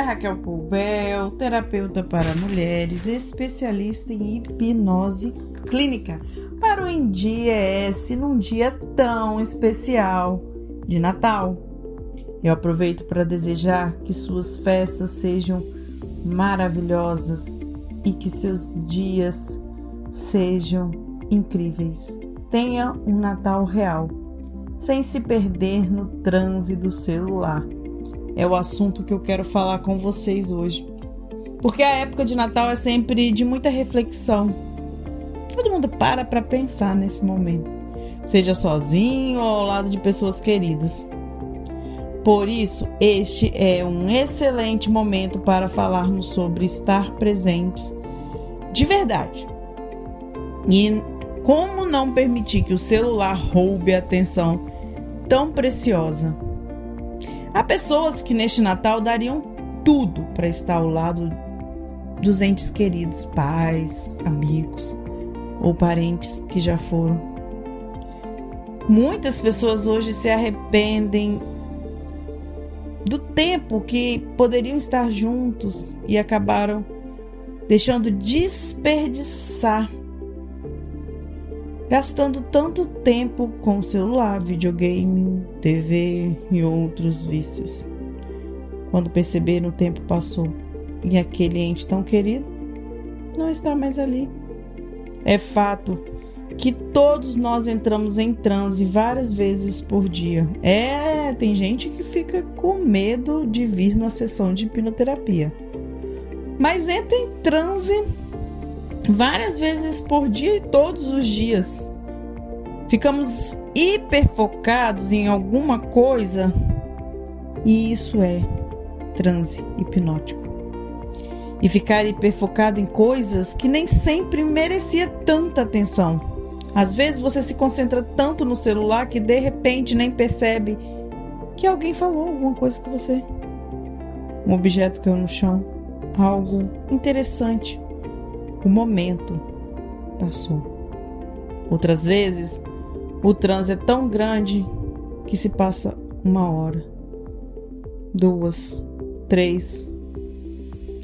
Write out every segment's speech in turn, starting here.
é Raquel Poubel, terapeuta para mulheres, especialista em hipnose clínica para o Em Dia S num dia tão especial de Natal. Eu aproveito para desejar que suas festas sejam maravilhosas e que seus dias sejam incríveis. Tenha um Natal real, sem se perder no transe do celular. É o assunto que eu quero falar com vocês hoje. Porque a época de Natal é sempre de muita reflexão. Todo mundo para para pensar nesse momento, seja sozinho ou ao lado de pessoas queridas. Por isso, este é um excelente momento para falarmos sobre estar presentes de verdade. E como não permitir que o celular roube a atenção tão preciosa? Há pessoas que neste Natal dariam tudo para estar ao lado dos entes queridos, pais, amigos ou parentes que já foram. Muitas pessoas hoje se arrependem do tempo que poderiam estar juntos e acabaram deixando desperdiçar, gastando tanto tempo com celular, videogame, TV e outros vícios. Quando perceberam, o tempo passou e aquele ente tão querido não está mais ali. É fato que todos nós entramos em transe várias vezes por dia. É, tem gente que fica com medo de vir numa sessão de hipnoterapia. Mas entra em transe várias vezes por dia e todos os dias. Ficamos hiperfocados em alguma coisa e isso é transe hipnótico e ficar hiperfocado em coisas que nem sempre merecia tanta atenção. Às vezes você se concentra tanto no celular que de repente nem percebe que alguém falou alguma coisa com você. Um objeto caiu no chão, algo interessante. O momento passou. Outras vezes, o trânsito é tão grande que se passa uma hora, duas, três,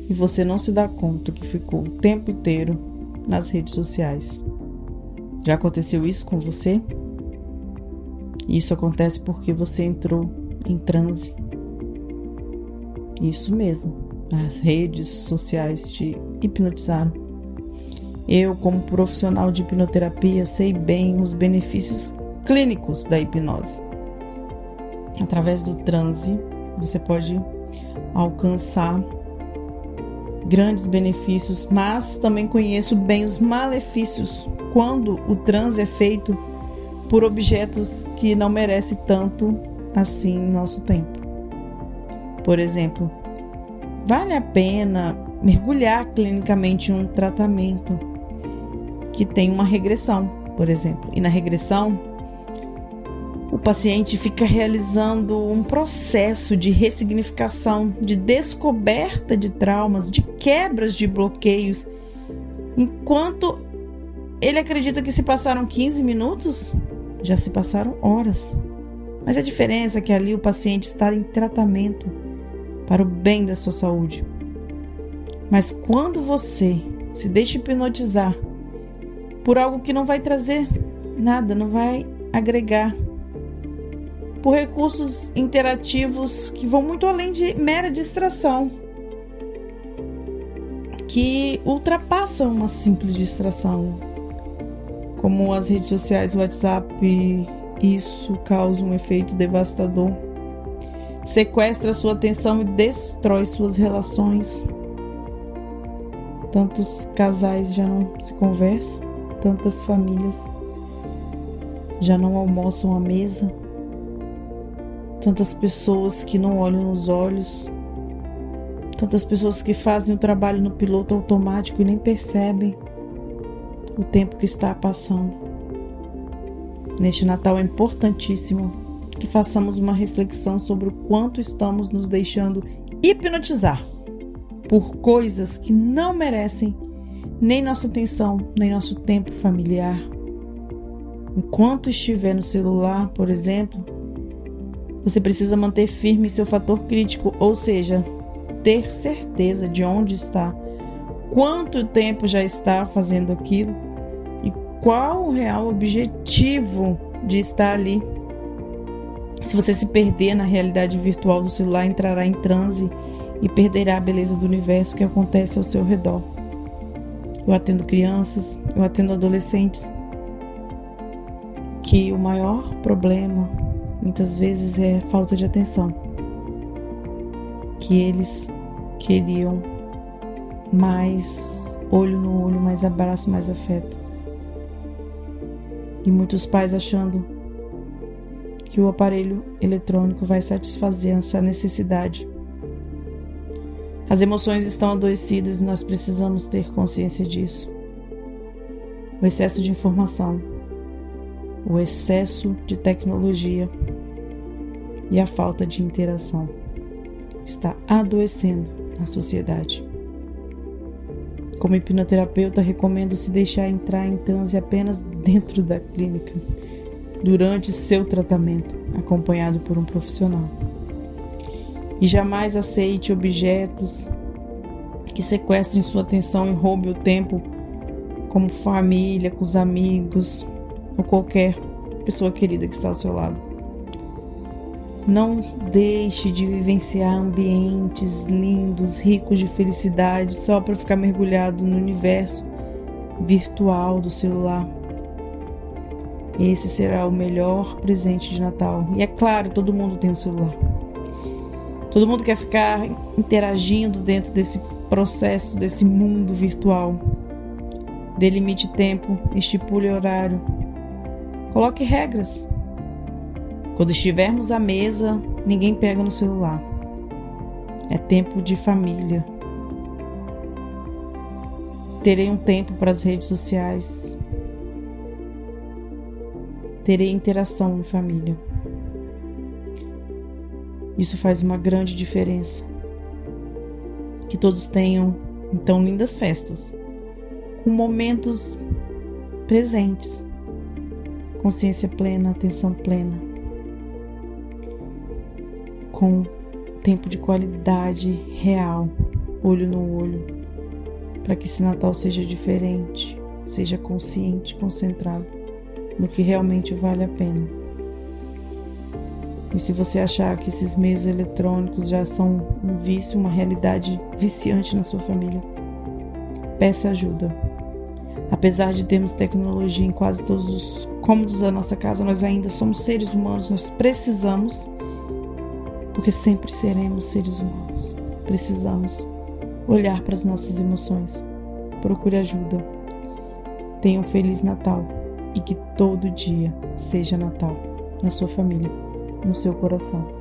e você não se dá conta que ficou o tempo inteiro nas redes sociais. Já aconteceu isso com você? Isso acontece porque você entrou em transe. Isso mesmo, as redes sociais te hipnotizaram. Eu, como profissional de hipnoterapia, sei bem os benefícios clínicos da hipnose. Através do transe, você pode alcançar grandes benefícios, mas também conheço bem os malefícios quando o transe é feito por objetos que não merecem tanto assim nosso tempo. Por exemplo, vale a pena mergulhar clinicamente em um tratamento que tem uma regressão, por exemplo. E na regressão, o paciente fica realizando um processo de ressignificação, de descoberta de traumas, de quebras de bloqueios, enquanto ele acredita que se passaram 15 minutos, já se passaram horas. Mas a diferença é que ali o paciente está em tratamento para o bem da sua saúde. Mas quando você se deixa hipnotizar por algo que não vai trazer nada, não vai agregar por recursos interativos que vão muito além de mera distração, que ultrapassam uma simples distração, como as redes sociais, o WhatsApp, isso causa um efeito devastador. Sequestra sua atenção e destrói suas relações. Tantos casais já não se conversam, tantas famílias. Já não almoçam à mesa. Tantas pessoas que não olham nos olhos, tantas pessoas que fazem o trabalho no piloto automático e nem percebem o tempo que está passando. Neste Natal é importantíssimo que façamos uma reflexão sobre o quanto estamos nos deixando hipnotizar por coisas que não merecem nem nossa atenção, nem nosso tempo familiar. Enquanto estiver no celular, por exemplo, você precisa manter firme seu fator crítico, ou seja, ter certeza de onde está, quanto tempo já está fazendo aquilo e qual o real objetivo de estar ali. Se você se perder na realidade virtual do celular, entrará em transe e perderá a beleza do universo que acontece ao seu redor. Eu atendo crianças, eu atendo adolescentes, que o maior problema muitas vezes é falta de atenção. Que eles queriam mais olho no olho, mais abraço, mais afeto. E muitos pais achando que o aparelho eletrônico vai satisfazer essa necessidade. As emoções estão adoecidas e nós precisamos ter consciência disso. O excesso de informação, o excesso de tecnologia e a falta de interação está adoecendo a sociedade. Como hipnoterapeuta, recomendo se deixar entrar em transe apenas dentro da clínica, durante seu tratamento, acompanhado por um profissional. E jamais aceite objetos que sequestrem sua atenção e roubem o tempo, como família, com os amigos ou qualquer pessoa querida que está ao seu lado. Não deixe de vivenciar ambientes lindos, ricos de felicidade, só para ficar mergulhado no universo virtual do celular. Esse será o melhor presente de Natal. E é claro, todo mundo tem um celular. Todo mundo quer ficar interagindo dentro desse processo, desse mundo virtual. Delimite tempo, estipule horário. Coloque regras. Quando estivermos à mesa, ninguém pega no celular. É tempo de família. Terei um tempo para as redes sociais. Terei interação em família. Isso faz uma grande diferença. Que todos tenham então lindas festas, com momentos presentes, consciência plena, atenção plena com tempo de qualidade real, olho no olho, para que esse Natal seja diferente, seja consciente, concentrado no que realmente vale a pena. E se você achar que esses meios eletrônicos já são um vício, uma realidade viciante na sua família, peça ajuda. Apesar de termos tecnologia em quase todos os cômodos da nossa casa, nós ainda somos seres humanos, nós precisamos porque sempre seremos seres humanos. Precisamos olhar para as nossas emoções. Procure ajuda. Tenha um feliz Natal e que todo dia seja Natal na sua família, no seu coração.